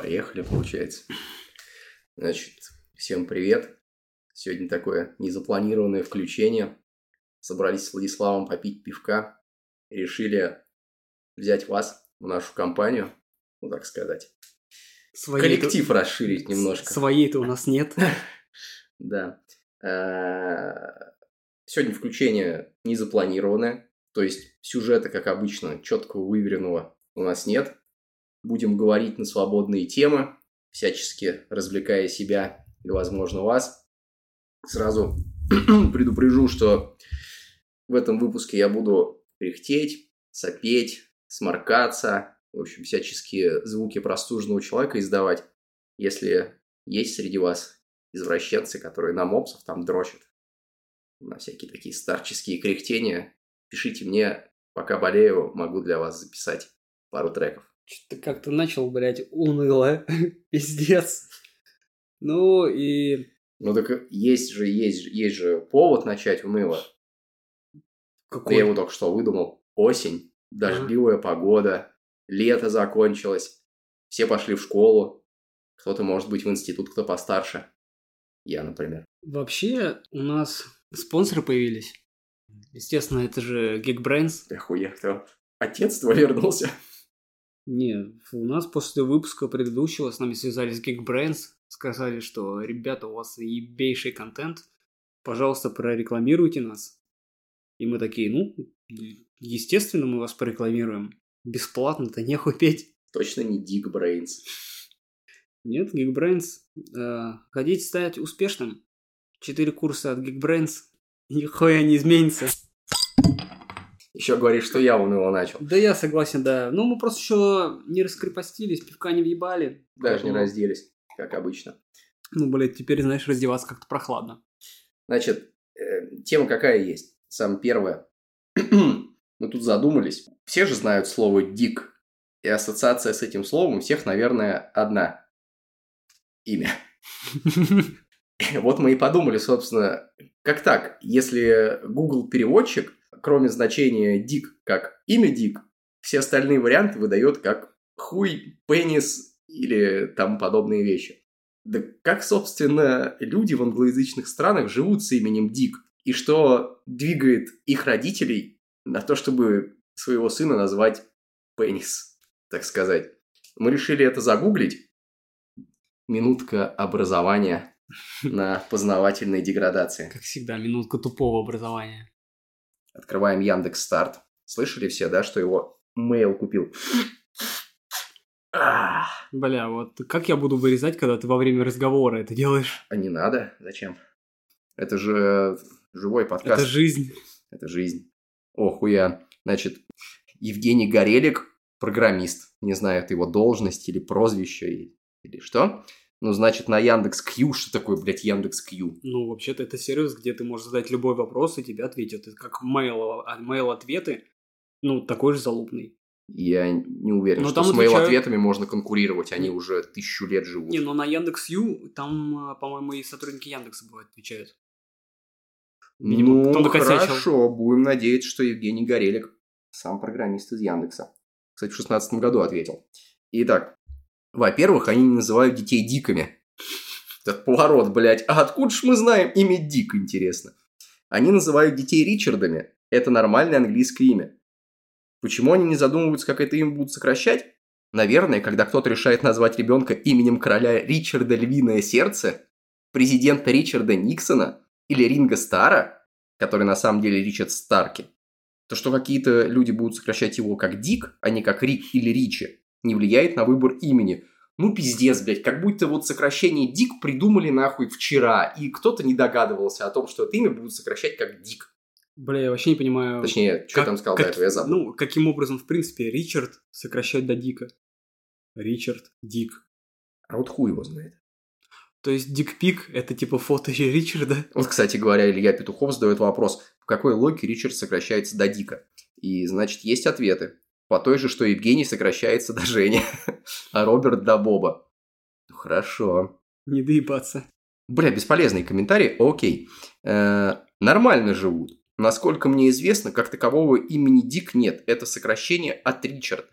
Поехали, получается. Значит, всем привет. Сегодня такое незапланированное включение. Собрались с Владиславом попить пивка. Решили взять вас в нашу компанию, ну так сказать. Своей Коллектив расширить немножко. Своей-то у нас нет. Да. Э, Сегодня включение незапланированное. То есть сюжета, как обычно, четкого выверенного у нас нет. Будем говорить на свободные темы, всячески развлекая себя и, возможно, вас. Сразу предупрежу, что в этом выпуске я буду кряхтеть, сопеть, сморкаться, в общем, всяческие звуки простуженного человека издавать, если есть среди вас извращенцы, которые на мопсов там дрочат, на всякие такие старческие кряхтения, пишите мне, пока болею, могу для вас записать пару треков. Что-то как-то начал, блядь, уныло. Пиздец. Ну и... Ну так есть же, есть, же- есть же повод начать уныло. Какой? Я его только что выдумал. Осень, дождливая погода, лето закончилось, все пошли в школу, кто-то может быть в институт, кто постарше. Я, например. Вообще у нас спонсоры появились. Естественно, это же Geekbrains. Охуел, кто? Отец твой вернулся? Не, у нас после выпуска предыдущего с нами связались Geekbrains, сказали, что ребята, у вас ебейший контент, пожалуйста, прорекламируйте нас. И мы такие, ну, естественно, мы вас прорекламируем. Бесплатно-то нехуй петь. Точно не Брейнс. Нет, Geekbrains. Э, хотите стать успешным? Четыре курса от Geekbrains. Нихуя не изменится. Еще говоришь, что я уныло начал. Да я согласен, да. Ну, мы просто еще не раскрепостились, пивка не въебали. Даже не Поэтому- разделись, как обычно. Ну, блядь, теперь, знаешь, раздеваться как-то прохладно. Значит, э, тема какая есть? Самое первое. Мы тут задумались. Все же знают слово «дик». И ассоциация с этим словом у всех, наверное, одна. Имя. Вот мы и подумали, собственно, как так? Если Google переводчик, кроме значения «дик» как имя «дик», все остальные варианты выдает как хуй, пенис или тому подобные вещи. Да как, собственно, люди в англоязычных странах живут с именем Дик? И что двигает их родителей на то, чтобы своего сына назвать пенис, так сказать? Мы решили это загуглить. Минутка образования на познавательной деградации. Как всегда, минутка тупого образования. Открываем Яндекс Старт. Слышали все, да, что его Mail купил? Ах, Бля, вот как я буду вырезать, когда ты во время разговора это делаешь? А не надо? Зачем? Это же живой подкаст. Это жизнь. Это жизнь. О, хуя. Значит, Евгений Горелик, программист. Не знаю, это его должность или прозвище, или что. Ну, значит, на Яндекс Кью, что такое, блядь, Яндекс Кью? Ну, вообще-то это сервис, где ты можешь задать любой вопрос, и тебе ответят. Это как mail, а, mail-ответы, ну, такой же залупный. Я не уверен, Но что с отвечают- mail-ответами можно конкурировать. Они уже тысячу лет живут. Не, ну на Яндекс.Ю там, а, по-моему, и сотрудники Яндекса бывают отвечают. видимо, ну, хорошо. Будем надеяться, что Евгений Горелик сам программист из Яндекса. Кстати, в шестнадцатом году ответил. Итак, во-первых, они не называют детей диками. Этот поворот, блядь. А откуда ж мы знаем имя Дик, интересно? Они называют детей Ричардами. Это нормальное английское имя. Почему они не задумываются, как это имя будут сокращать? Наверное, когда кто-то решает назвать ребенка именем короля Ричарда Львиное Сердце, президента Ричарда Никсона или Ринга Стара, который на самом деле Ричард Старки, то что какие-то люди будут сокращать его как Дик, а не как Рик или Ричи, не влияет на выбор имени. Ну пиздец, блядь, как будто вот сокращение Дик придумали нахуй вчера, и кто-то не догадывался о том, что это имя будут сокращать как Дик. Бля, я вообще не понимаю... Точнее, что как- там сказал как- до этого, я забыл. Ну, каким образом, в принципе, Ричард сокращать до Дика? Ричард, Дик. А вот хуй его знает. То есть Дикпик – это типа фото Ричарда? Вот, кстати говоря, Илья Петухов задает вопрос, по какой логике Ричард сокращается до Дика? И, значит, есть ответы. По той же, что Евгений сокращается до Жени, а Роберт до Боба. Ну, хорошо. Не доебаться. Бля, бесполезный комментарий, окей. Э, нормально живут. Насколько мне известно, как такового имени Дик нет. Это сокращение от Ричард.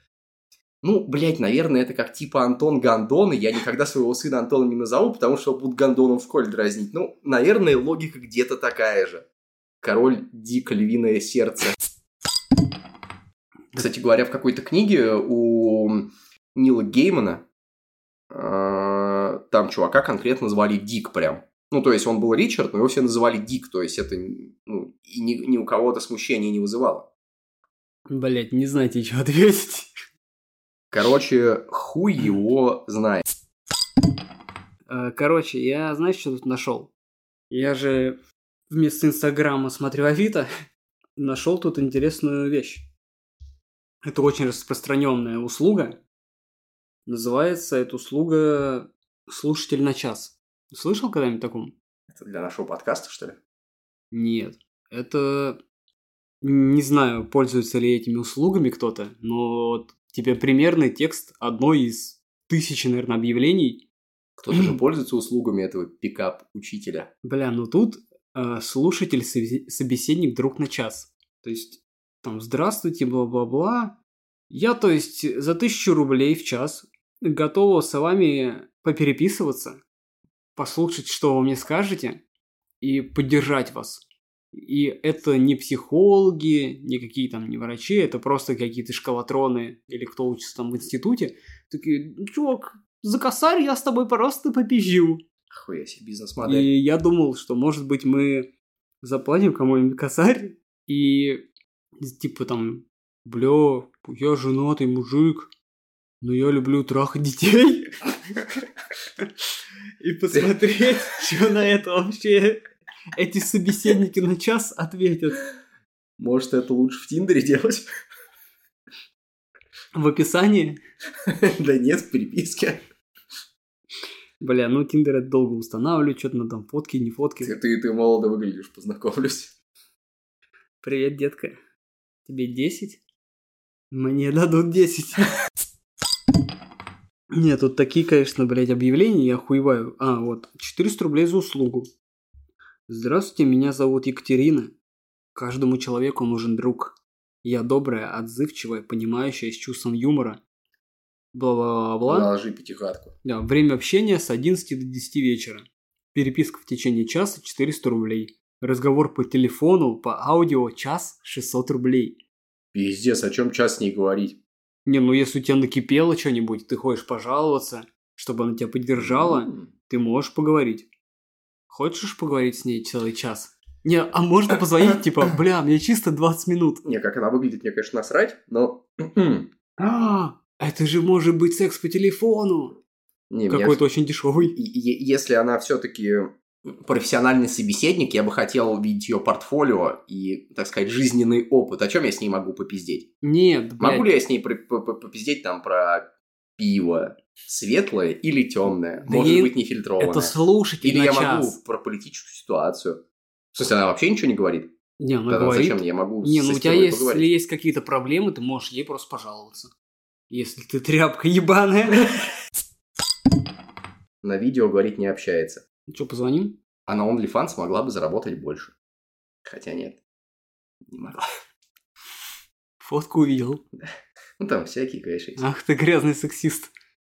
Ну, блядь, наверное, это как типа Антон Гондон, и я никогда своего сына Антоном не назову, потому что будут Гондоном в школе дразнить. Ну, наверное, логика где-то такая же. Король Дик, львиное сердце. Кстати говоря, в какой-то книге у Нила Геймана э, там чувака конкретно звали Дик прям. Ну, то есть он был Ричард, но его все называли Дик, то есть это ну, и ни, ни у кого-то смущения не вызывало. Блять, не знаете, что ответить. Короче, хуй его знает. Э, короче, я, знаешь, что тут нашел? Я же вместо Инстаграма смотрю Авито, нашел тут интересную вещь. Это очень распространенная услуга. Называется эта услуга «Слушатель на час». Слышал когда-нибудь таком? Это для нашего подкаста, что ли? Нет. Это... Не знаю, пользуется ли этими услугами кто-то, но вот тебе примерный текст одной из тысячи, наверное, объявлений. Кто-то же пользуется услугами этого пикап-учителя. Бля, ну тут э, слушатель-собеседник друг на час. То есть, там, здравствуйте, бла-бла-бла. Я, то есть, за тысячу рублей в час готова с вами попереписываться, послушать, что вы мне скажете, и поддержать вас. И это не психологи, никакие там не врачи, это просто какие-то школотроны или кто учится там в институте. Такие, чувак, за косарь я с тобой просто попизжу. Хуя себе бизнес-модель. И я думал, что, может быть, мы заплатим кому-нибудь косарь, и типа там, бля, я женатый мужик, но я люблю трахать детей. И посмотреть, что на это вообще эти собеседники на час ответят. Может, это лучше в Тиндере делать? В описании? Да нет, в переписке. Бля, ну Тиндер это долго устанавливать, что-то на там фотки, не фотки. Ты, ты, ты молодо выглядишь, познакомлюсь. Привет, детка. Тебе 10? Мне дадут 10. Нет, тут такие, конечно, блядь, объявления, я охуеваю. А, вот, 400 рублей за услугу. Здравствуйте, меня зовут Екатерина. Каждому человеку нужен друг. Я добрая, отзывчивая, понимающая, с чувством юмора. Бла-бла-бла. Наложи пятихатку. Да, время общения с 11 до 10 вечера. Переписка в течение часа 400 рублей. Разговор по телефону, по аудио час 600 рублей. Пиздец, о чем час с ней говорить? Не, ну если у тебя накипело что-нибудь, ты хочешь пожаловаться, чтобы она тебя поддержала, ты можешь поговорить. Хочешь поговорить с ней целый час? Не, а можно позвонить, типа, бля, мне чисто 20 минут. Не, как она выглядит, мне, конечно, насрать, но... а, это же может быть секс по телефону. Какой-то очень дешевый. Если она все-таки профессиональный собеседник, я бы хотел увидеть ее портфолио и, так сказать, жизненный опыт. О чем я с ней могу попиздеть? Нет, блядь. Могу ли я с ней попиздеть там про пиво, светлое или темное, да может быть, нефильтрованное. Это слушатель Или на я час. могу про политическую ситуацию. В смысле, она вообще ничего не говорит? Не, она Тогда говорит... зачем я могу Не, ну у тебя есть, поговорить? если есть какие-то проблемы, ты можешь ей просто пожаловаться. Если ты тряпка ебаная. На видео говорить не общается. Что, позвоним? А на OnlyFans могла бы заработать больше. Хотя нет, не могла. Фотку увидел. Ну, там всякие, конечно, есть. Ах ты грязный сексист.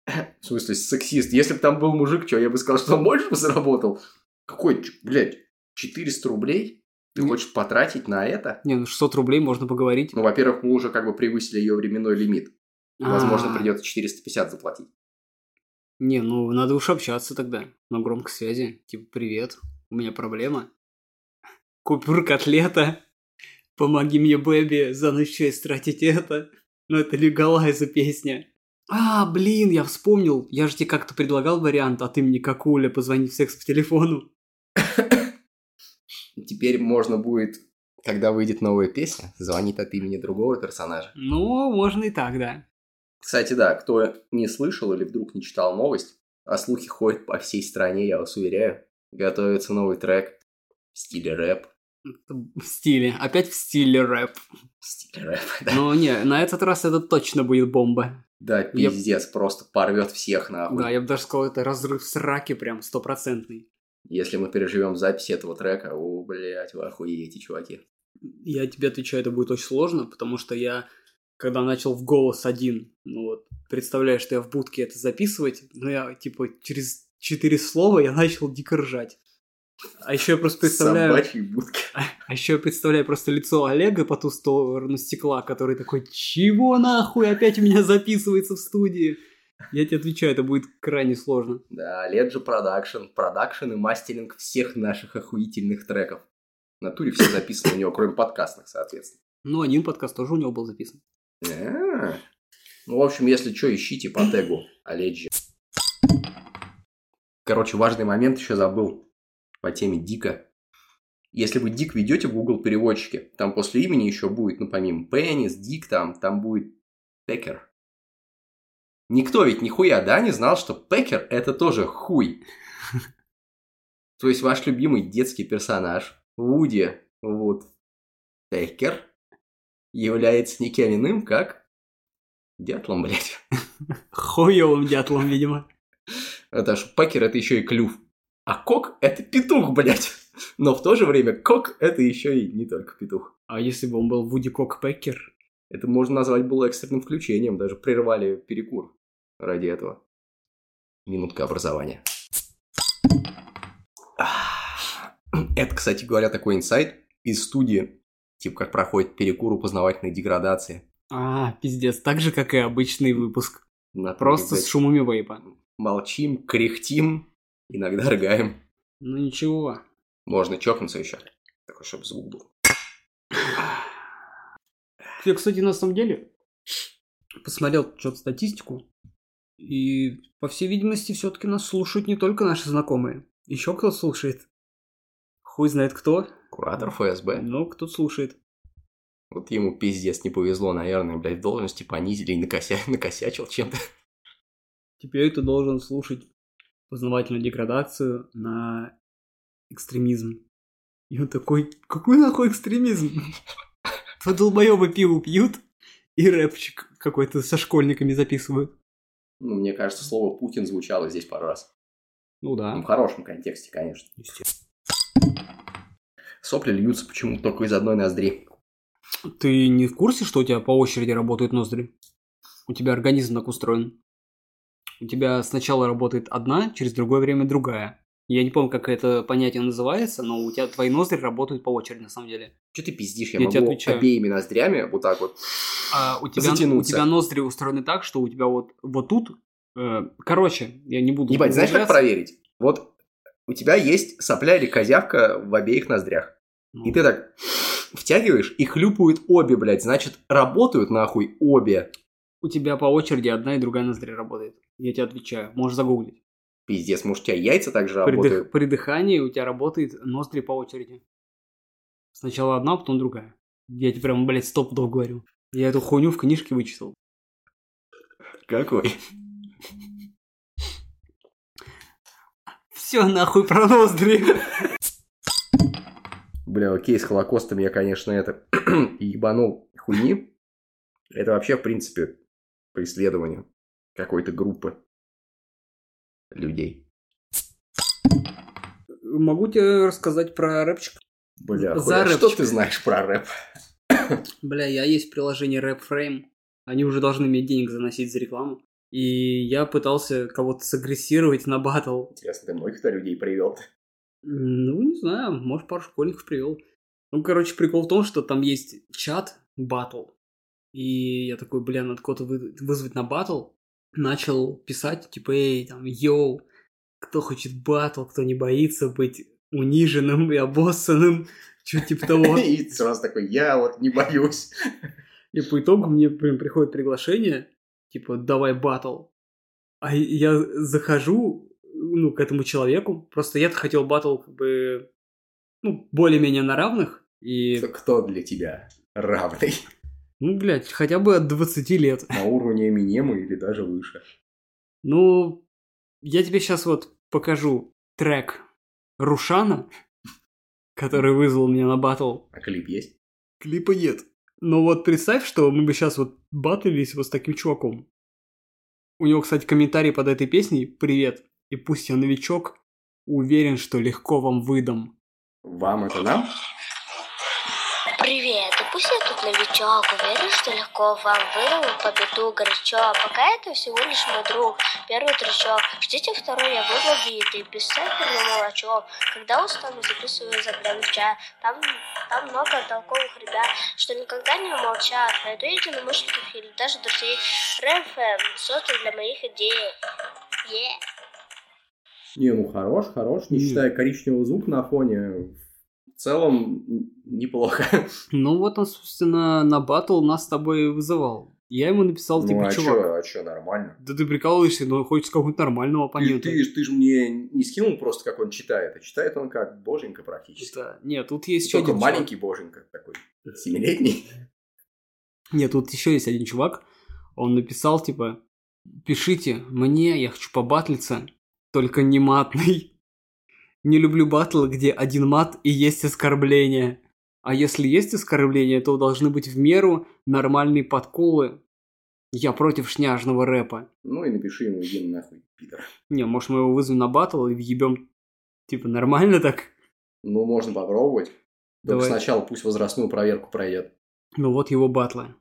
В смысле, сексист. Если бы там был мужик, что, я бы сказал, что он больше бы заработал? Какой, блядь, 400 рублей? Ты Не- хочешь потратить на это? Не, ну 600 рублей можно поговорить. Ну, во-первых, мы уже как бы превысили ее временной лимит. Возможно, А, придется 450 заплатить. Не, ну надо уж общаться тогда на громкой связи. Типа, привет, у меня проблема. Купюр котлета. Помоги мне, Бэби, за ночь тратить это. Ну это легалайза песня. А, блин, я вспомнил. Я же тебе как-то предлагал вариант, а ты мне как Уля позвонить в секс по телефону. Теперь можно будет, когда выйдет новая песня, звонить от имени другого персонажа. Ну, можно и так, да. Кстати, да, кто не слышал или вдруг не читал новость, а слухи ходят по всей стране, я вас уверяю. Готовится новый трек в стиле рэп. В стиле. Опять в стиле рэп. В стиле рэп, да. Но не, на этот раз это точно будет бомба. Да, пиздец, просто порвет всех нахуй. Да, я бы даже сказал, это разрыв сраки прям стопроцентный. Если мы переживем запись этого трека, о, блядь, вы охуеете, чуваки. Я тебе отвечаю, это будет очень сложно, потому что я когда начал в голос один. Ну вот, представляю, что я в будке это записывать, но я, типа, через четыре слова я начал дико ржать. А еще я просто представляю... Собачьей будки. А, а еще я представляю просто лицо Олега по ту сторону стекла, который такой, чего нахуй опять у меня записывается в студии? Я тебе отвечаю, это будет крайне сложно. Да, Оледжи Production, продакшн и мастеринг всех наших охуительных треков. В натуре все записаны у него, кроме подкастных, соответственно. Ну, один подкаст тоже у него был записан. А. Ну, в общем, если что, ищите по тегу Оледжи. Короче, важный момент еще забыл по теме Дика. Если вы Дик ведете в Google переводчике, там после имени еще будет, ну, помимо Пеннис, Дик, там, там будет Пекер. Никто ведь нихуя, да, не знал, что Пекер это тоже хуй. То есть ваш любимый детский персонаж, Вуди вот Пекер, является никем иным, как дятлом, блядь. Хуевым дятлом, видимо. Это ж Пекер это еще и клюв. А кок это петух, блядь. Но в то же время кок это еще и не только петух. А если бы он был Вуди Кок Пекер? Это можно назвать было экстренным включением, даже прервали перекур ради этого. Минутка образования. Это, кстати говоря, такой инсайт из студии, типа как проходит перекур у познавательной деградации. А, пиздец, так же, как и обычный выпуск. На Просто с шумами вейпа. Молчим, кряхтим, иногда рыгаем. Ну ничего. Можно чокнуться еще. Такой, чтобы звук был. Я, кстати, на самом деле посмотрел что-то статистику. И, по всей видимости, все-таки нас слушают не только наши знакомые. Еще кто слушает. Хуй знает кто. Куратор ФСБ. Ну, кто слушает. Вот ему пиздец не повезло, наверное, блядь, в должности понизили и накося... накосячил чем-то. Теперь ты должен слушать познавательную деградацию на экстремизм. И он такой, какой нахуй экстремизм? Два долбоеба пиво пьют и рэпчик какой-то со школьниками записывают. Ну, мне кажется, слово Путин звучало здесь пару раз. Ну да. Ну, в хорошем контексте, конечно. Сопли льются почему-то только из одной ноздри. Ты не в курсе, что у тебя по очереди работают ноздри? У тебя организм так устроен. У тебя сначала работает одна, через другое время другая. Я не помню, как это понятие называется, но у тебя твои ноздри работают по очереди, на самом деле. Что ты пиздишь? Я, Я могу отвечаю. обеими ноздрями вот так вот А у тебя, у Затянуться. тебя ноздри устроены так, что у тебя вот, вот тут... э, короче, я не буду... Ебать, знаешь, как проверить? Вот у тебя есть сопля или козявка в обеих ноздрях. Ну, И ты так втягиваешь, и хлюпают обе, блядь. Значит, работают нахуй обе. У тебя по очереди одна и другая ноздря работает. Я тебе отвечаю. Можешь загуглить. Пиздец, может, у тебя яйца также При, дых- работают? при дыхании у тебя работает ноздри по очереди. Сначала одна, потом другая. Я тебе прям, блядь, стопудов говорю. Я эту хуйню в книжке вычитал. Какой? Все нахуй про ноздри. Бля, окей, с Холокостом я, конечно, это ебанул хуйни. Это вообще, в принципе, преследование какой-то группы людей. Могу тебе рассказать про рэпчик? Бля, За хуя, что рэпчик. ты знаешь про рэп? Бля, я есть приложение RapFrame. Они уже должны иметь денег заносить за рекламу. И я пытался кого-то сагрессировать на батл. Интересно, ты многих туда людей привел? Ну, не знаю, может, пару школьников привел. Ну, короче, прикол в том, что там есть чат батл. И я такой, бля, надо кого-то вы- вызвать на батл. Начал писать, типа, эй, там, йоу, кто хочет батл, кто не боится быть униженным и обоссанным, что типа того. И сразу такой, я вот не боюсь. И по итогу мне прям приходит приглашение, типа, давай батл. А я захожу, ну, к этому человеку. Просто я-то хотел батл, как бы, ну, более-менее на равных. И, Кто для тебя равный? ну, блядь, хотя бы от 20 лет. На уровне Эминема или даже выше? Ну, я тебе сейчас вот покажу трек Рушана, который вызвал меня на батл. А клип есть? Клипа нет. Но вот представь, что мы бы сейчас вот батлились вот с таким чуваком. У него, кстати, комментарий под этой песней «Привет, и пусть я новичок, уверен, что легко вам выдам». Вам это нам? Привет, Пусть я тут новичок, уверен, что легко вам вырву победу горячо. А пока это всего лишь мой друг, первый трючок. Ждите второй, я буду битый, бесцентрный молочок. Когда устану, записываю за чая. Там, там много толковых ребят, что никогда не молчат. Найду единомышленников или даже друзей. РФМ создан для моих идей. Yeah. Не, ну хорош, хорош, не считая коричневого звука на фоне. В целом, неплохо. Ну вот он, собственно, на батл нас с тобой вызывал. Я ему написал, Ну, типа, а чувак, чё, а чё, нормально? да ты прикалываешься, но хочется какого-нибудь нормального Ты, оппонента. ты, ж- ты же мне не скинул просто, как он читает, а читает он как боженька практически. Да. Нет, тут есть еще Только один чувак. маленький боженька такой, семилетний. Нет, тут еще есть один чувак. Он написал, типа, пишите мне, я хочу побатлиться, только не матный. Не люблю батлы, где один мат и есть оскорбление. А если есть оскорбления, то должны быть в меру нормальные подколы. Я против шняжного рэпа. Ну и напиши ему, иди нахуй, пидор. Не, может мы его вызовем на батл и въебем, типа, нормально так? Ну, можно попробовать. Только Давай. сначала пусть возрастную проверку пройдет. Ну вот его батлы.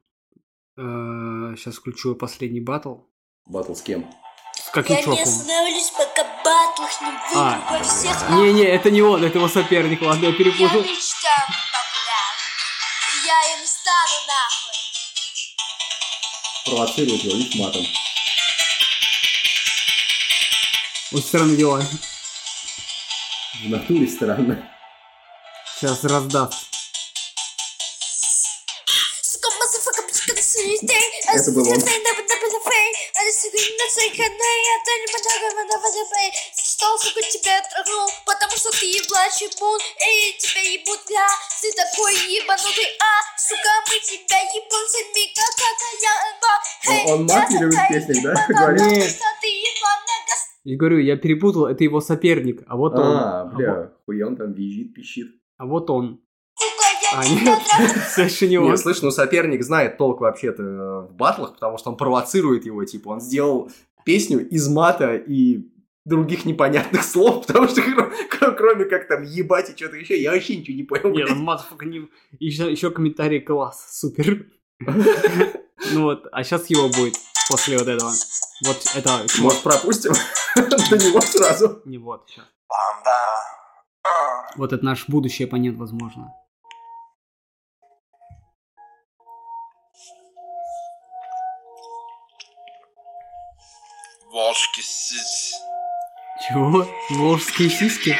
Сейчас включу последний батл. Батл с кем? С каким Я не чуваком? остановлюсь, пока батлах не выйду А. во всех Не-не, это не он, это его соперник, ладно, я Я перепутал. мечтаю быть популярным. И я им стану нахуй. Провоцирует его, видишь, матом. Очень странные дела. В натуре странно. Сейчас раздаст. Сука, motherfucker, пичка, на день. Это был он. Что, сука, тебя трогнул, потому что ты еблачий бун, эй, тебя ебут, бля, ты такой ебанутый, а, сука, мы тебя ебанцами, как какая Он- он мат не любит в песнях, да, говорит? Я говорю, я перепутал, это его соперник, а вот он. А, бля, хуя он там визжит, пищит. А вот он. А, нет, все еще не он. Не, слышь, ну соперник знает толк вообще-то в батлах, потому что он провоцирует его, типа, он сделал песню из мата и других непонятных слов, потому что кро- кро- кроме как там ебать и что-то еще, я вообще ничего не понял. Нет, он motherfucker не... Еще, еще комментарий класс, супер. Ну вот, а сейчас его будет после вот этого. Вот это... Может, пропустим до него сразу? Не вот, сейчас. Вот это наш будущий оппонент, возможно. Волжки сись. Чего? Волжские сиськи?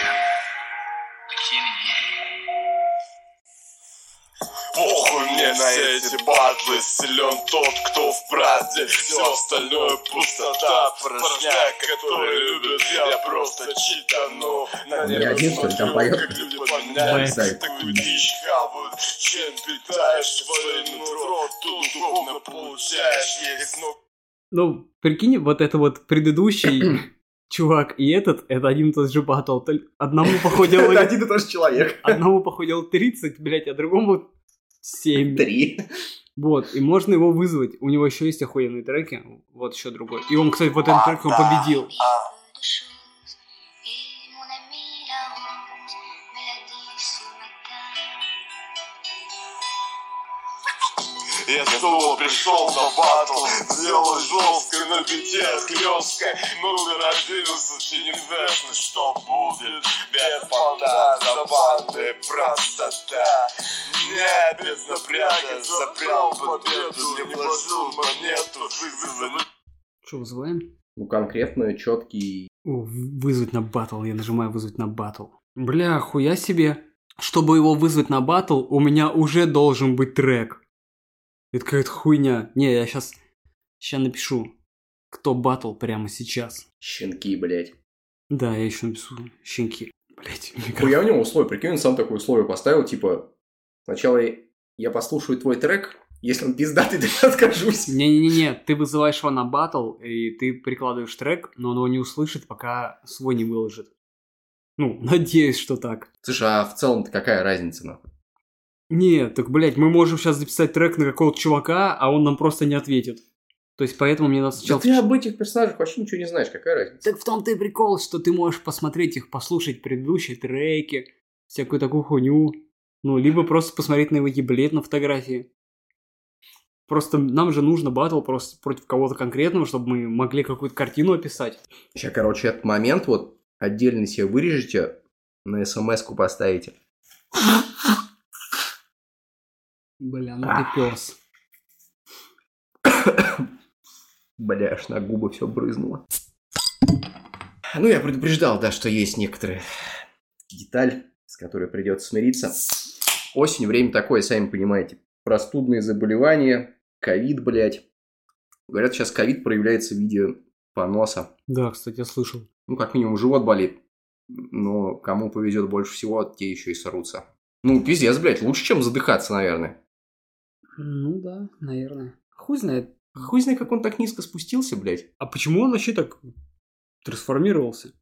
Похуй мне на эти батлы Силен тот, кто в правде Все остальное пустота Порожняк, который любит Я просто читану На Не небо смотрю, как люди Бэк. Такую дичь хавают Чем питаешь свое нутро Тут духовно получаешь Есть ну Ну, прикинь, вот это вот предыдущий чувак и этот, это один и тот же батл. Одному походил... Это один и тот же человек. Одному походил 30, блядь, а другому 7. Три. Вот, и можно его вызвать. У него еще есть охуенные треки. Вот еще другой. И он, кстати, вот этот трек он победил. Я снова пришел на батл Сделал жестко на бите хлесткой Ну ты родился, ты не знаешь, ну что будет Без понта, за банды, простота Не без напряга, запрял победу Не вложил монету, Что, вызываем? Ну, конкретно, четкий. Вызвать на батл. Я нажимаю вызвать на батл. Бля, хуя себе. Чтобы его вызвать на батл, у меня уже должен быть трек. Это какая-то хуйня. Не, я сейчас... Сейчас напишу. Кто батл прямо сейчас. Щенки, блядь. Да, я еще напишу. Щенки. Блять, Хуя у него условие. Прикинь, он сам такое условие поставил, типа, сначала я послушаю твой трек, если он пиздатый, то я откажусь. Не-не-не, ты вызываешь его на батл, и ты прикладываешь трек, но он его не услышит, пока свой не выложит. Ну, надеюсь, что так. Слушай, а в целом-то какая разница, нахуй? Нет, так, блядь, мы можем сейчас записать трек на какого-то чувака, а он нам просто не ответит. То есть, поэтому мне надо Да сначала... ты об этих персонажах вообще ничего не знаешь, какая разница? Так в том-то и прикол, что ты можешь посмотреть их, послушать предыдущие треки, всякую такую хуйню. Ну, либо просто посмотреть на его еблет на фотографии. Просто нам же нужно батл просто против кого-то конкретного, чтобы мы могли какую-то картину описать. Сейчас, короче, этот момент вот отдельно себе вырежете, на смс-ку поставите. Бля, ну ты пес. Бля, аж на губы все брызнуло. Ну, я предупреждал, да, что есть некоторые деталь, с которой придется смириться. Осень, время такое, сами понимаете. Простудные заболевания, ковид, блядь. Говорят, сейчас ковид проявляется в виде поноса. Да, кстати, я слышал. Ну, как минимум, живот болит. Но кому повезет больше всего, те еще и сорутся. Ну, пиздец, блядь, лучше, чем задыхаться, наверное. Ну да, наверное. Хуй знает. Хуй знает, как он так низко спустился, блядь. А почему он вообще так трансформировался?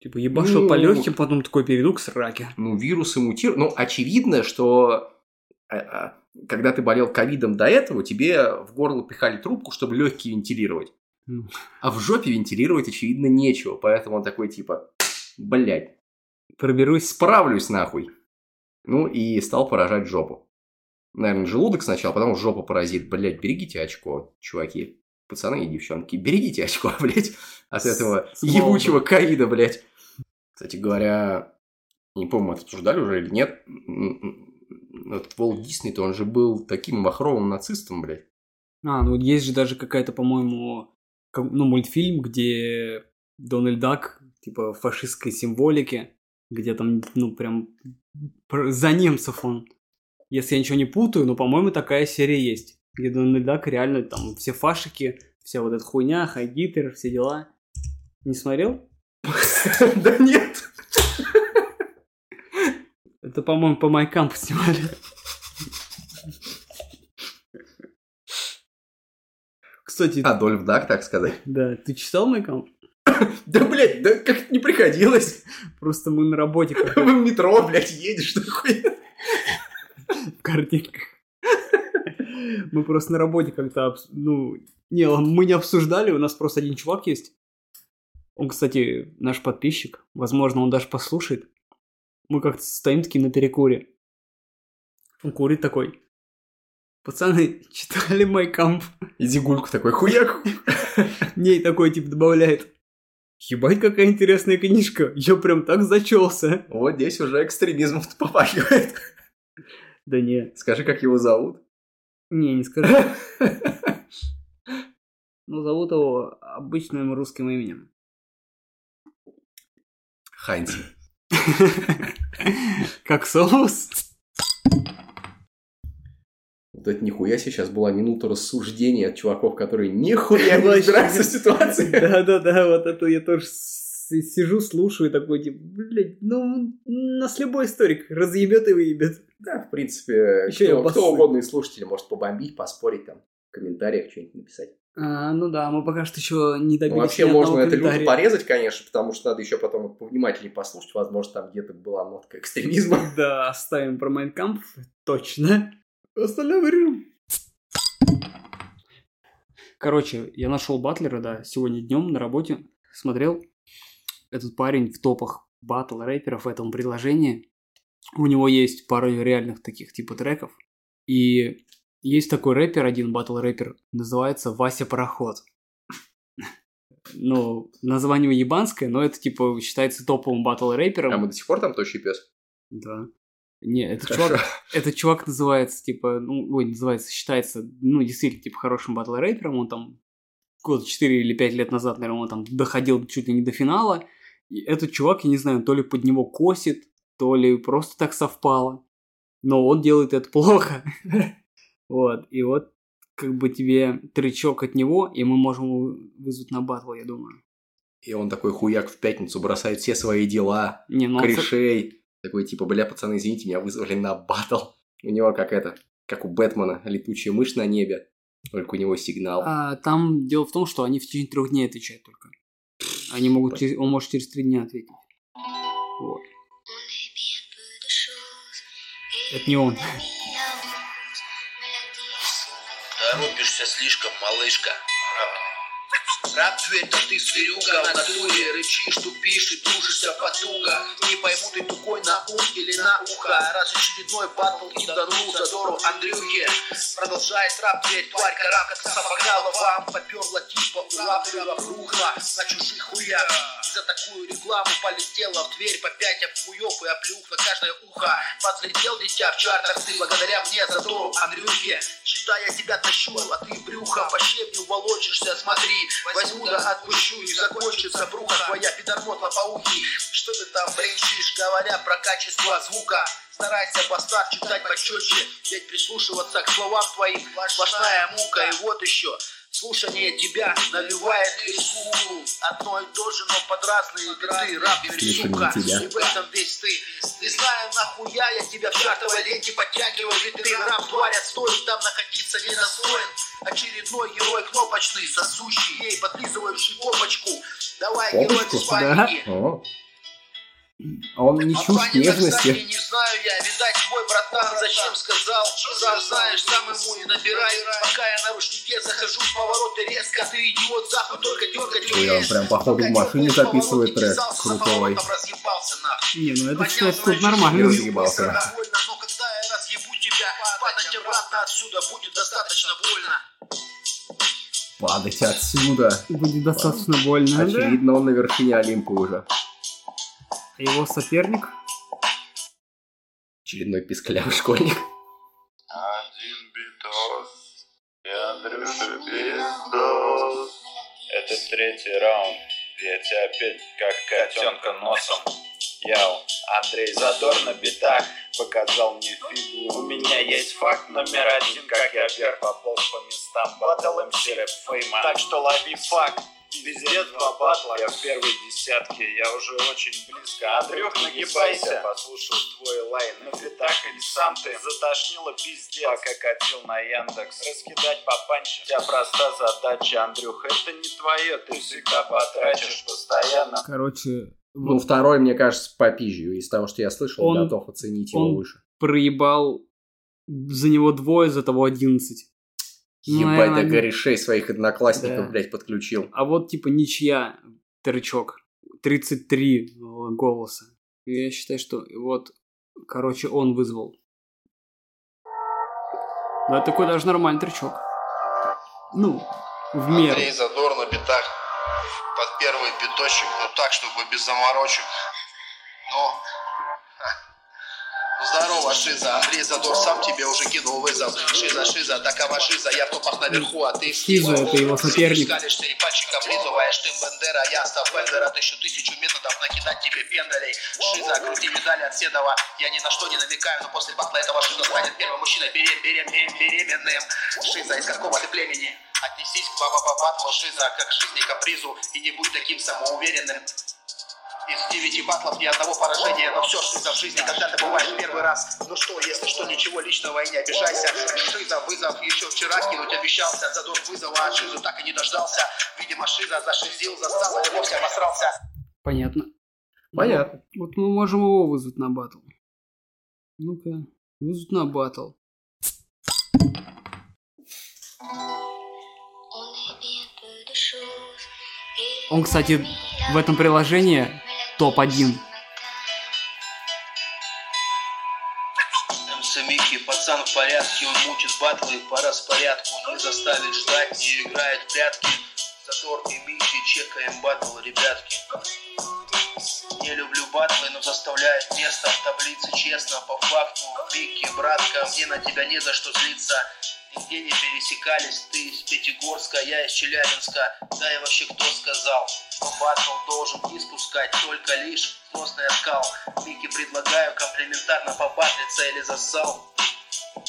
Типа ебашил Ну, по легким, потом такой перейду к сраке. Ну, вирусы мутируют. Ну, очевидно, что а, а, когда ты болел ковидом до этого, тебе в горло пихали трубку, чтобы легкие вентилировать. Ну. А в жопе вентилировать, очевидно, нечего. Поэтому он такой, типа, блядь, Проберусь. справлюсь нахуй. Ну, и стал поражать жопу. Наверное, желудок сначала, потом жопа поразит. Блядь, берегите очко, чуваки. Пацаны и девчонки, берегите очко, блядь, от этого Слава ебучего ковида, блядь. Кстати говоря, не помню, мы это обсуждали уже или нет. Этот Волт Дисней-то, он же был таким махровым нацистом, блядь. А, ну есть же даже какая-то, по-моему, ну, мультфильм, где Дональд Дак, типа, фашистской символике, где там, ну, прям за немцев он. Если я ничего не путаю, но, по-моему, такая серия есть. Где Дональд Дак реально там все фашики, вся вот эта хуйня, Хай Гитлер, все дела. Не смотрел? Да нет. Это, по-моему, по Майкампу снимали. Кстати, Адольф Дак, так сказать. да, ты читал Майкамп? Да, блядь, да как не приходилось. Просто мы на работе В метро, блядь, едешь такой. Картинках. Мы просто на работе как-то, ну, не, мы не обсуждали, у нас просто один чувак есть. Он, кстати, наш подписчик. Возможно, он даже послушает. Мы как-то стоим такие на перекуре. Он курит такой. Пацаны, читали Майкамп? И Зигульку такой, хуяк. Ней такой, типа, добавляет. Ебать, какая интересная книжка. Я прям так зачелся. Вот здесь уже экстремизмом попахивает. Да не, Скажи, как его зовут. не, не скажу. Ну, зовут его обычным русским именем. Ханти. Как соус? Вот это нихуя сейчас была минута рассуждения от чуваков, которые нихуя не разбираются в ситуации. Да-да-да, вот это я тоже сижу, слушаю, такой, типа, блядь, ну, нас любой историк разъебет и выебет. Да, в принципе, Ещё и кто, кто угодно из слушателей может побомбить, поспорить там, в комментариях что-нибудь написать. А, ну да, мы пока что еще не добились Ну, вообще можно это люто порезать, конечно, потому что надо еще потом повнимательнее послушать. Возможно, там где-то была нотка экстремизма. Да, оставим про Майнкамп, точно. Остальное вырежем. Короче, я нашел батлера, да, сегодня днем на работе. Смотрел. Этот парень в топах батл рэперов в этом приложении. У него есть пара реальных таких типа треков. И есть такой рэпер, один батл рэпер, называется Вася Пароход. Ну, название ебанское, но это типа считается топовым батл рэпером. А мы до сих пор там тощий пес? Да. Не, этот Хорошо. чувак, этот чувак называется, типа, ну, ой, называется, считается, ну, действительно, типа, хорошим батл рэпером. Он там год 4 или 5 лет назад, наверное, он там доходил чуть ли не до финала. И этот чувак, я не знаю, то ли под него косит, то ли просто так совпало. Но он делает это плохо. Вот, и вот как бы тебе тречок от него, и мы можем его вызвать на батл, я думаю. И он такой хуяк в пятницу бросает все свои дела, Не, ну он корешей. Такой типа, бля, пацаны, извините, меня вызвали на батл. У него как это, как у Бэтмена, летучая мышь на небе. Только у него сигнал. А, там дело в том, что они в течение трех дней отвечают только. Они могут, через- он может через три дня ответить. Вот. Это не он. Торопишься слишком, малышка. Да ты зверюга в натуре Рычишь, тупишь и тушишься потуга? Не пойму ты тупой на ум или на ухо? Раз очередной батл киданул задору Андрюхе. Продолжает раб дверь, тварь карабкаться сапогала Вам поперла типа у рэпера рухла На чужих хуях. И за такую рекламу полетела в дверь По пять обхуев и оплюх на каждое ухо. Подлетел дитя в чартах ты благодаря мне задору Андрюхе. Считай, я тебя тащу, а ты брюхом по щебню волочишься Смотри, возьму да отпущу и закончится бруха твоя пидормот лопоухий Что ты там бренчишь, говоря про качество звука? Старайся, бастард, читать почетче, ведь прислушиваться к словам твоим. Сплошная мука. И вот еще, слушание тебя навевает рисунку. Одно и то же, но под разные биты, раб или сука. тебя. И в этом весь ты. Не знаю, нахуя я тебя в чартовой ленте подтягиваю, ведь ты раб тварь отстой, там находиться недостоин. Очередной герой кнопочный, сосущий ей, подлизывающий копочку. Давай, герой Копочку? без паники. А он не кстати, нежности. не знаю я, видать, твой братан зачем сказал Раз знаешь, сам ему и набирай Пока я на ручнике захожу в повороты резко Ты идиот, захуй только дергать Ой, он умеешь. прям походу в машине записывает трек крутой. Не, ну это считается тут нормально. Я разъебался, Но когда я разъебу тебя, падать обратно отсюда будет достаточно больно Падать отсюда. Будет достаточно больно, да? Очевидно, он на вершине Олимпа уже. Его соперник? Очередной писклявый школьник. Один битос, и Андрюша пиздос. Это третий раунд, я тебя опять как котенка носом. Яу, Андрей Задор на битах показал мне фигу. У меня есть факт номер один, как я вверх пополз по местам. Батл MC Rap Fame 'а, так что лови факт. Без два батла, я в первой десятке, я уже очень близко. Андрюх, нагибайся, послушал твой лайн на битах или сам ты затошнило пиздец, пока катил на Яндекс. Раскидать по панче, у тебя проста задача, Андрюх, это не твое, ты всегда потрачишь постоянно. Короче, Ну, вот второй, мне кажется, по пизжью. Из того, что я слышал, Он- готов оценить его он- выше. проебал за него двое, за того одиннадцать. Ебать, до корешей своих одноклассников, Да. блядь, подключил. А вот типа ничья, трючок, 33 голоса. И Я считаю, что вот, короче, он вызвал. Это такой даже нормальный трючок. Ну, в меру. Андрей Задор на битах под первый биточек, ну так, чтобы без заморочек. Ха. ну здорово, Шиза. Андрей Задор сам тебе уже кинул вызов. Шиза, Шиза, такова Шиза, я в топах наверху, а ты... Шиза, это его соперник. Скалишься и пальчиком облизываешь ты Бендера, я став Бендера, тысячу тысячу методов накидать тебе пендалей. Шиза, крути медали от Седова, я ни на что не намекаю, но после батла этого Шиза станет первым мужчиной берем, берем, берем, беременным. Шиза, из какого ты племени? Отнесись к баба батлу Шиза, как к жизни капризу, и не будь таким самоуверенным. Из девяти батлов ни одного поражения, но все, Шиза, в жизни, когда ты бываешь первый раз. Ну что, если что, ничего личного и не обижайся. Шиза, вызов еще вчера кинуть обещался. Задор вызова, а Шизу так и не дождался. Видимо, Шиза зашизил, застал или вовсе обосрался. Понятно. Понятно. Вот мы можем его вызвать на батл. Ну-ка, вызвать на батл. Он, кстати, в этом приложении топ-1. МС Микки, пацан в порядке, он мутит батлы по распорядку. Не заставит ждать, не играет прятки. Задор и Микки, чекаем батл, ребятки. Не люблю батлы, но заставляет место в таблице честно, по факту. Микки, братка, мне на тебя не за что злиться. Не пересекались, ты из Пятигорска, я из Челябинска. Да и вообще кто сказал, что батл должен не спускать только лишь злостный оскал. Микки предлагаю комплиментарно побатлиться или засал.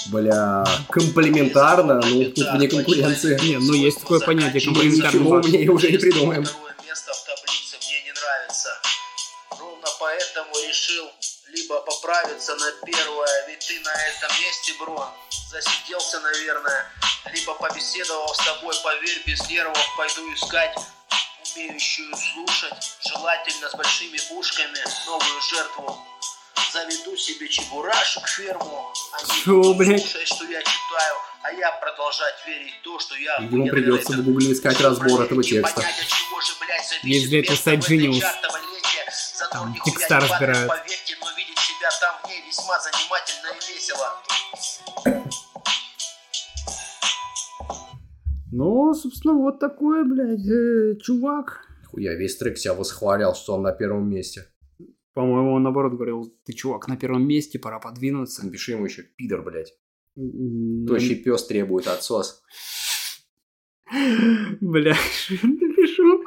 Бля, комплиментарно, ну тут вне конкуренции. Не, ну есть такое понятие Ничего комплиментарный мы мне уже не придумаем. Второе место в таблице мне не нравится. Ровно поэтому решил либо поправиться на первое, ведь ты на этом месте, бро, засиделся, наверное, либо побеседовал с тобой, поверь, без нервов пойду искать умеющую слушать, желательно с большими ушками, новую жертву. Заведу себе чебурашек ферму. Они Чё, будут блядь? слушать, что я читаю, а я продолжать верить в то, что я... Ему придется в гугле искать разбор этого текста. понять, от чего же, блядь, зависит Есть для этого место сайт Genius. Там текста разбирают. Поверьте, себя там в ней весьма занимательно и весело. Ну, собственно, вот такой, блядь, э, чувак. Хуя, весь трек себя восхвалял, что он на первом месте. По-моему, он наоборот говорил, ты, чувак, на первом месте, пора подвинуться. Напиши ему еще пидор, блядь. М, Тощий пес требует отсос. Бля, напишу?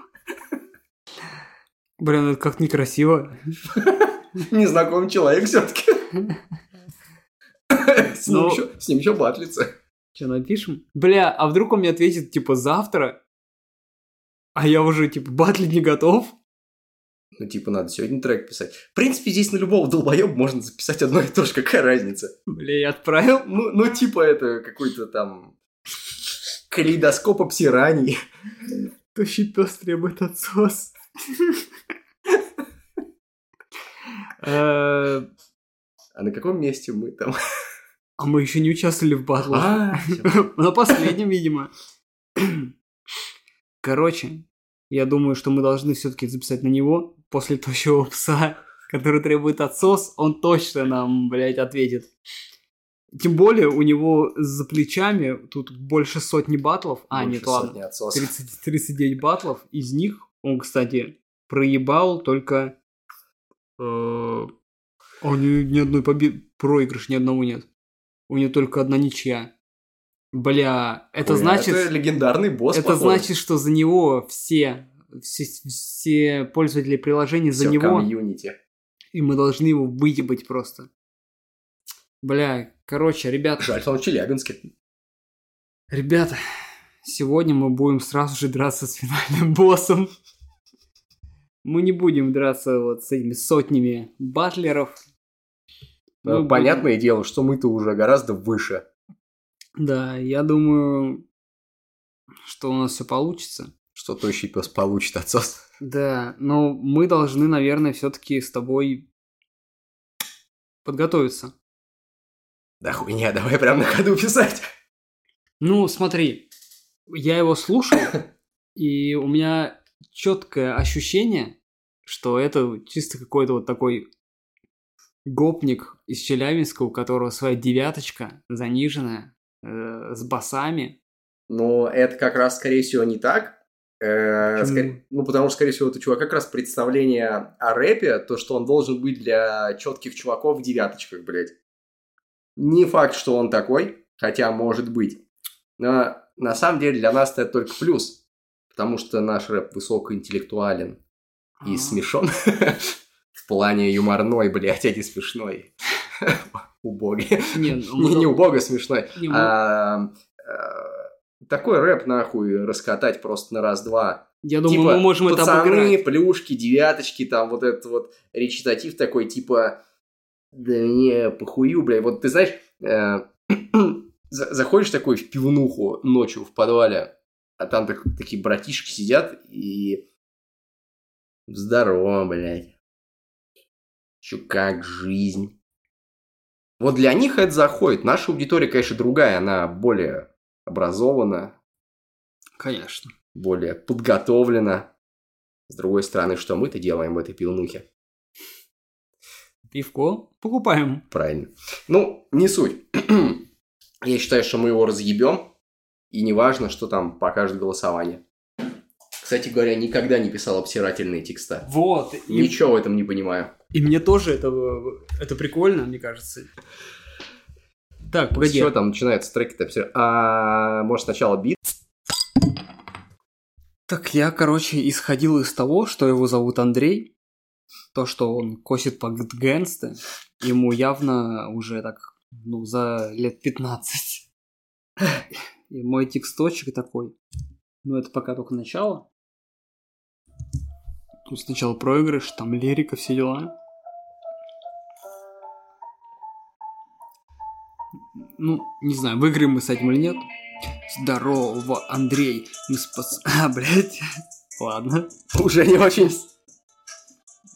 Бля, ну это как некрасиво. Незнакомый человек все-таки. С ним Ну. еще- батлится. Что, напишем? Бля, а вдруг он мне ответит, типа, завтра? А я уже, типа, батлить не готов? Ну, типа, надо сегодня трек писать. В принципе, здесь на любого долбоеба можно записать одно и то же. Какая разница? Бля, я отправил. Ну, ну типа, это какой-то там калейдоскоп обсираний. Тощий пес требует отсос. А на каком месте мы там? А мы еще не участвовали в батлах. А, На последнем, видимо. Короче, я думаю, что мы должны все-таки записать на него после тощего пса, который требует отсос, он точно нам, блядь, ответит. Тем более у него за плечами тут больше сотни батлов. А, больше нет, ладно. сотни отсосов. 30, 39 батлов. Из них он, кстати, проебал только... а у него ни одной победы... Проигрыш ни одного нет. У него только одна ничья. Бля, это Хуя, значит... Это легендарный босс, Это походу. значит, что за него все, все, все пользователи приложения за Всё него, комьюнити. и мы должны его выебать просто. Бля, короче, ребята, Жаль, что он в Челябинске. ребята, сегодня мы будем сразу же драться с финальным боссом. Мы не будем драться вот с этими сотнями батлеров. Будем- Понятное дело, что мы-то уже гораздо выше. Да, я думаю, что у нас все получится. Что тощий пес получит отсос. Да, но мы должны, наверное, все-таки с тобой подготовиться. Да хуйня, давай прям на ходу писать. Ну, смотри, я его слушал, и у меня четкое ощущение, что это чисто какой-то вот такой гопник из Челябинска, у которого своя девяточка заниженная, э, с басами. Но это как раз, скорее всего, не так. Э, скорее- ну, потому что, скорее всего, это чувак как раз представление о рэпе, то, что он должен быть для четких чуваков в девяточках, блядь. Не факт, что он такой, хотя может быть. Но на самом деле для нас это только плюс, потому что наш рэп высокоинтеллектуален и А. смешон. В плане юморной, блядь, а не смешной. Убогий. Не, ну, Не, не убого смешной. не, мы- А, э, такой рэп нахуй раскатать просто на раз-два. Я думаю, типа, мы можем это пацаны, обыграть. плюшки, девяточки, там вот этот вот речитатив такой, типа, да мне похую, бля. Вот ты знаешь, э, за- заходишь такой в пивнуху ночью в подвале, а там так- такие братишки сидят и... Здорово, блядь. Чё, как жизнь? Вот для них это заходит. Наша аудитория, конечно, другая. Она более образована, Конечно. более подготовлена. С другой стороны, что мы-то делаем в этой пивнухе? Пивко покупаем. Правильно. Ну, не суть. Я считаю, что мы его разъебем. И неважно, что там покажет голосование. Кстати говоря, никогда не писал обсирательные текста. Вот. И, Ничего в этом не понимаю. и мне тоже это, это прикольно, мне кажется. Так, С погоди. чего там начинается треки-то обсира- А, может, сначала бит? Так я, короче, исходил из того, что его зовут Андрей, то, что он косит по гэнсте, ему явно уже так, ну, за лет 15. И мой тексточек такой. Но это пока только начало. Тут сначала проигрыш, там лирика, все дела. Ну, не знаю, выиграем мы с этим или нет. Здорово, Андрей. Мы спас... А, блядь. Ладно. Уже не очень.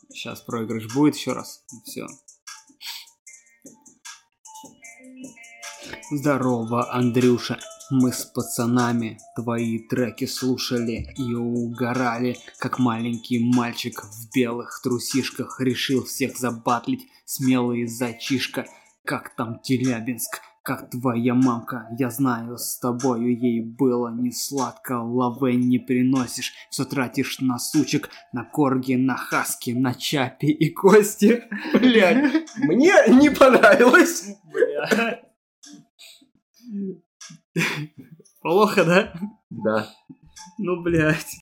Сейчас проигрыш будет еще раз. Все. Здорово, Андрюша. Мы с пацанами твои треки слушали и угорали, как маленький мальчик в белых трусишках решил всех забатлить, смелый зайчишка. Как там Челябинск? Как твоя мамка, я знаю, с тобою ей было не сладко, лавы не приносишь, все тратишь на сучек, на корги, на хаски, на чапи и кости. Блядь, мне не понравилось. Бля. Плохо, да? Да. Ну, блядь.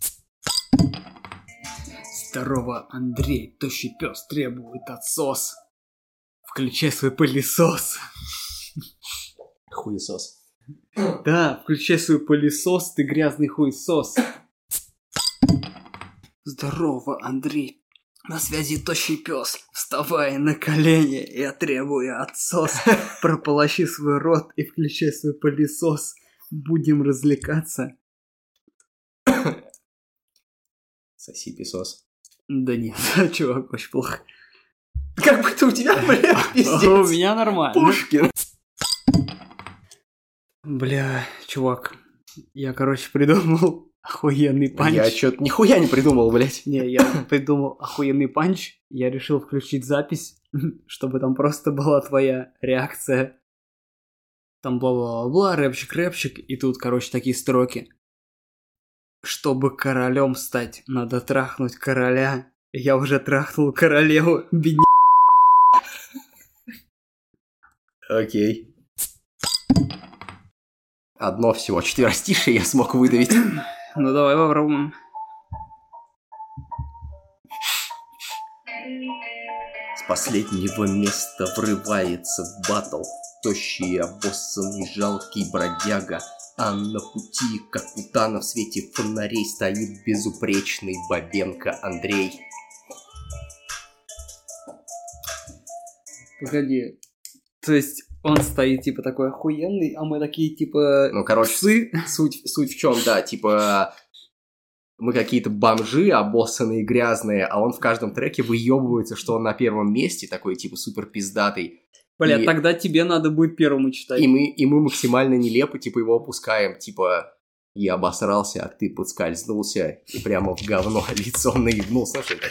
Здорово, Андрей, тощий пес требует отсос. Включай свой пылесос. Хуесос. Да, включай свой пылесос, ты грязный хуесос. Здорово, Андрей. На связи тощий пес. Вставай на колени, я требую отсос. Прополощи свой рот и включай свой пылесос. Будем развлекаться. Соси песос. Да нет, чувак, очень плохо. Как будто у тебя, блядь, У пиздец. меня нормально. Пушкин. Бля, чувак, я, короче, придумал охуенный панч. Я чё-то нихуя не придумал, блядь. Не, я придумал охуенный панч. Я решил включить запись, чтобы там просто была твоя реакция. Там бла-бла-бла, рэпчик-рэпчик, и тут, короче, такие строки. Чтобы королем стать, надо трахнуть короля. Я уже трахнул королеву, бедня. Окей. Одно всего четверостишее я смог выдавить. Ну давай попробуем. С последнего места врывается в батл Тощий, обоссанный, жалкий бродяга А на пути, как путана в свете фонарей Стоит безупречный Бабенко Андрей Погоди. То есть он стоит, типа, такой охуенный, а мы такие, типа, Ну, короче, псы. суть, суть в чем, да, типа мы какие-то бомжи, обоссанные, грязные, а он в каждом треке выебывается, что он на первом месте, такой, типа, супер пиздатый. Бля, И- тогда тебе надо будет первому читать. И мы, и мы максимально нелепо, типа, его опускаем, типа, я обосрался, а ты подскользнулся, и прямо в говно лицом наебнулся. Это?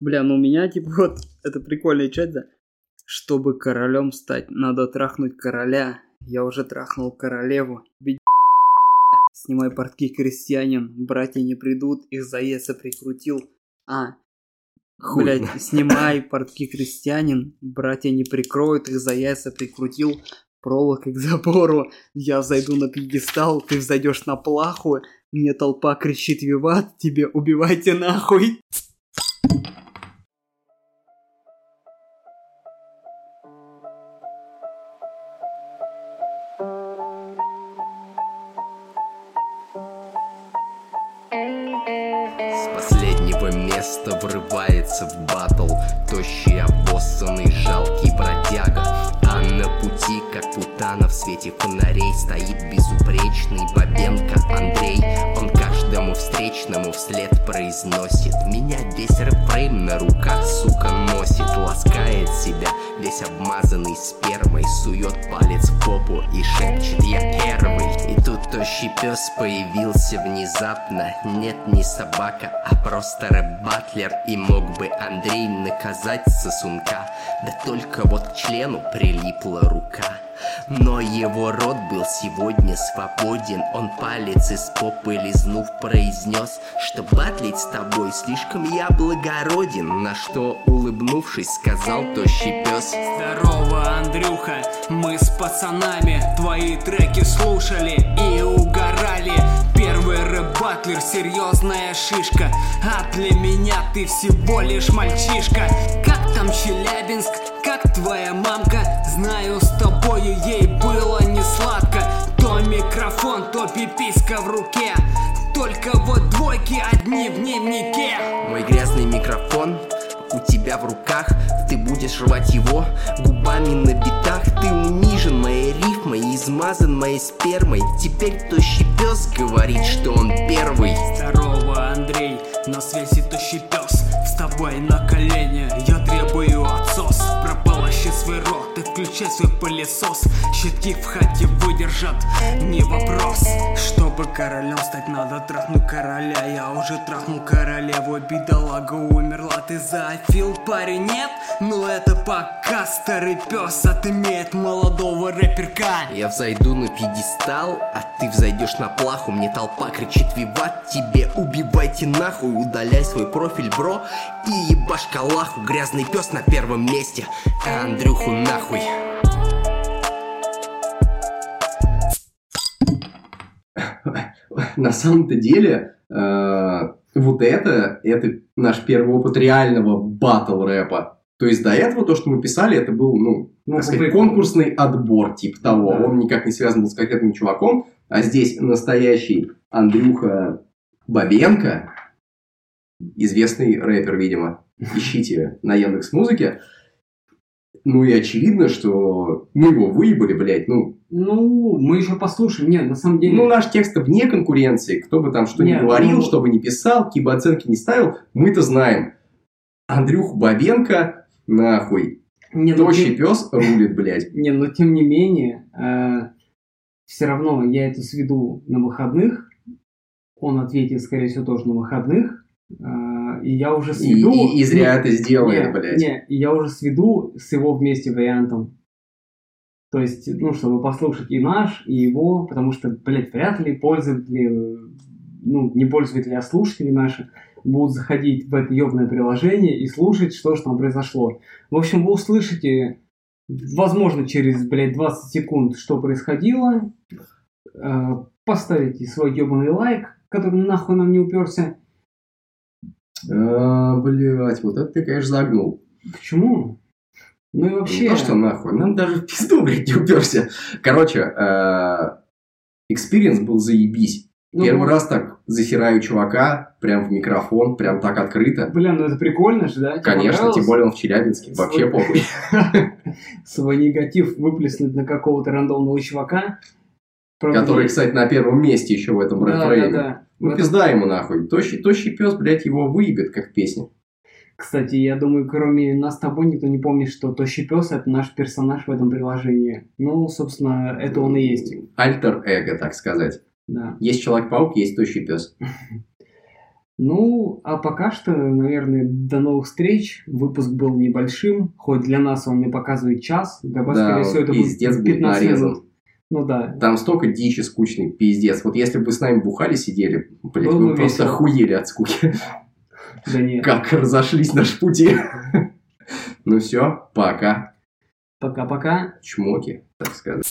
Бля, ну у меня, типа, вот, это прикольная часть, да? Чтобы королем стать, надо трахнуть короля. Я уже трахнул королеву. Снимай портки, крестьянин. Братья не придут, их за яйца прикрутил. А, Хуй. блядь, снимай портки, крестьянин. Братья не прикроют, их за яйца прикрутил. Проволокой к забору. Я зайду на пьедестал, ты взойдешь на плаху. Мне толпа кричит виват, тебе убивайте нахуй. Врывается пес появился внезапно. Нет, не собака, а просто рэп-батлер. И мог бы Андрей наказать сосунка. Да только вот к члену прилипла рука. Но его рот был сегодня свободен. Он палец из попы лизнув произнес Что батлить с тобой слишком я благороден На что улыбнувшись сказал тощий пес Здорово, Андрюха, мы с пацанами твои треки слушали и угорали Первый рэп-батлер, серьезная шишка. А для меня ты всего лишь мальчишка. Как там Челябинск, как твоя мамка? Знаю, с тобою ей было не сладко. То микрофон, то пиписька в руке. Только вот двойки одни в дневнике. Мой грязный микрофон у тебя в руках. Ты будешь рвать его губами на битах. Ты унижен моей рифмой, измазан моей спермой. Теперь тощий пес говорит, что он первый. Здорово, Андрей, на связи тощий пес. Вставай на колени, я требую отсос. Прополощи свой рот свой пылесос. Щитки в хате выдержат, не вопрос. Чтобы королем стать, надо трахнуть короля. Я уже трахнул королеву, бедолага умерла. Ты зафил, парень, нет? Ну это пока старый пес отымеет молодого рэперка. Я взойду на пьедестал, а ты взойдешь на плаху. Мне толпа кричит виват, тебе убивайте нахуй! Удаляй свой профиль, бро, и ебашь калаху. Грязный пес на первом месте, а Андрюху нахуй На самом-то деле, э, вот это, это наш первый опыт реального батл рэпа. То есть до этого то, что мы писали, это был, ну, Ну, так сказать, конкурсный отбор типа того. Да. Он никак не связан был с конкретным чуваком, а здесь настоящий Андрюха Бабенко, известный рэпер, видимо. Ищите на Яндекс Музыке. Ну и очевидно, что мы его выебали, блядь, ну, Ну, мы еще послушаем. Нет, на самом деле... ну, наш текст вне конкуренции. Кто бы там что ни Нет, говорил, ну- что бы ни писал, какие бы оценки не ставил, мы-то знаем. Андрюх Бабенко, нахуй. не, ну, Тощий тем- пес рулит, блядь. не, но тем не менее, все равно я это сведу на выходных. Он ответит, скорее всего, тоже на выходных. Э, и я уже И, сведу... и- и зря Не, это сделает, не, блядь. Не, и я уже сведу с его вместе вариантом. То есть, ну, чтобы послушать и наш, и его, потому что, блядь, вряд ли пользователи, ну, не пользователи, а слушатели наши будут заходить в это ебное приложение и слушать, что же там произошло. В общем, вы услышите, возможно, через, блядь, 20 секунд, что происходило, э, поставите свой ебаный лайк, который нахуй нам не уперся. А, блядь, вот это ты, конечно, загнул. Почему? Ну и вообще... Не то, что нахуй, нам даже в пизду, блядь, не уперся. Короче, experience был заебись. ну, Первый раз так захераю чувака, прям в микрофон, прям так открыто. Бля, ну это прикольно же, да? Тебе Конечно, тем более он в Челябинске. Вообще похуй. Свой негатив выплеснуть на какого-то рандомного чувака. Правда, Который, кстати, на первом месте еще в этом Да, да, Rap Fame 'е. да. Ну, В этом- пизда ему нахуй. Тощий, тощий пес, блядь, его выебет, как в песне. Кстати, я думаю, кроме нас с тобой никто не помнит, что Тощий Пес это наш персонаж в этом приложении. Ну, собственно, это он и есть. Альтер-эго, так сказать. Да. Есть Человек-паук, есть Тощий пес. Ну, а пока что, наверное, до новых встреч. Выпуск был небольшим, хоть для нас он и показывает час. Для вас, Да, скорее всего, это будет 15 нарезан. минут. Ну да. Там столько дичи скучный, пиздец. Вот если бы с нами бухали, сидели, блядь, Было вы бы просто весело. охуели от скуки. Да нет. Как разошлись наши пути. Ну все, пока. Пока-пока. Чмоки, так сказать.